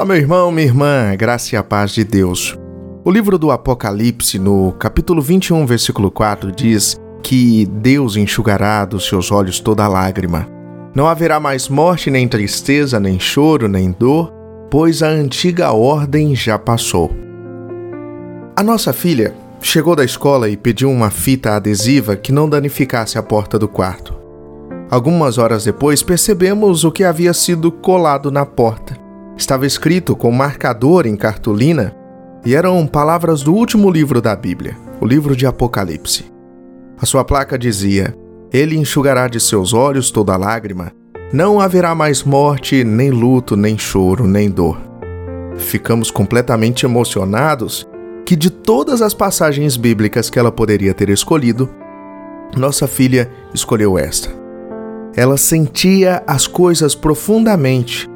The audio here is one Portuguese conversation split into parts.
Olá, meu irmão, minha irmã, graça e a paz de Deus. O livro do Apocalipse, no capítulo 21, versículo 4, diz que Deus enxugará dos seus olhos toda lágrima. Não haverá mais morte, nem tristeza, nem choro, nem dor, pois a antiga ordem já passou. A nossa filha chegou da escola e pediu uma fita adesiva que não danificasse a porta do quarto. Algumas horas depois, percebemos o que havia sido colado na porta estava escrito com marcador em cartolina e eram palavras do último livro da Bíblia, o livro de Apocalipse. A sua placa dizia: Ele enxugará de seus olhos toda lágrima, não haverá mais morte, nem luto, nem choro, nem dor. Ficamos completamente emocionados que, de todas as passagens bíblicas que ela poderia ter escolhido, nossa filha escolheu esta. Ela sentia as coisas profundamente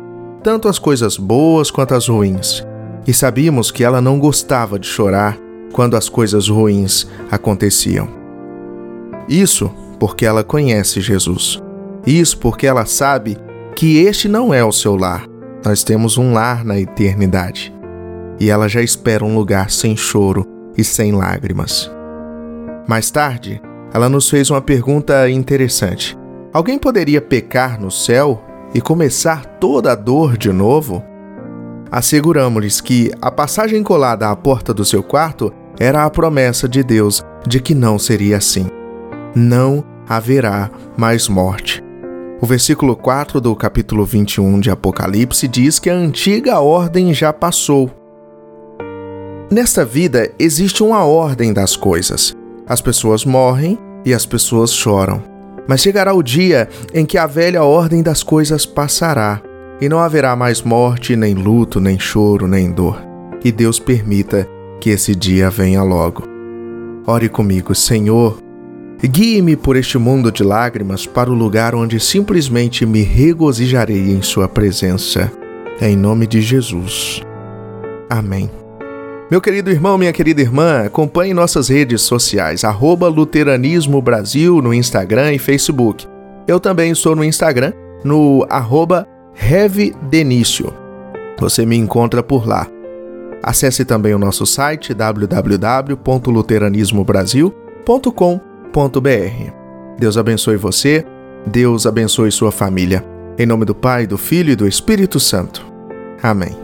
tanto as coisas boas quanto as ruins, e sabíamos que ela não gostava de chorar quando as coisas ruins aconteciam. Isso porque ela conhece Jesus. Isso porque ela sabe que este não é o seu lar. Nós temos um lar na eternidade. E ela já espera um lugar sem choro e sem lágrimas. Mais tarde, ela nos fez uma pergunta interessante. Alguém poderia pecar no céu e começar toda a dor de novo? Asseguramos-lhes que a passagem colada à porta do seu quarto era a promessa de Deus de que não seria assim. Não haverá mais morte. O versículo 4 do capítulo 21 de Apocalipse diz que a antiga ordem já passou. Nesta vida existe uma ordem das coisas. As pessoas morrem e as pessoas choram. Mas chegará o dia em que a velha ordem das coisas passará, e não haverá mais morte, nem luto, nem choro, nem dor. Que Deus permita que esse dia venha logo. Ore comigo, Senhor. Guie-me por este mundo de lágrimas para o lugar onde simplesmente me regozijarei em Sua presença. Em nome de Jesus. Amém. Meu querido irmão, minha querida irmã, acompanhe nossas redes sociais, arroba Luteranismo Brasil no Instagram e Facebook. Eu também estou no Instagram, no arroba. Você me encontra por lá. Acesse também o nosso site www.luteranismobrasil.com.br. Deus abençoe você, Deus abençoe sua família. Em nome do Pai, do Filho e do Espírito Santo. Amém.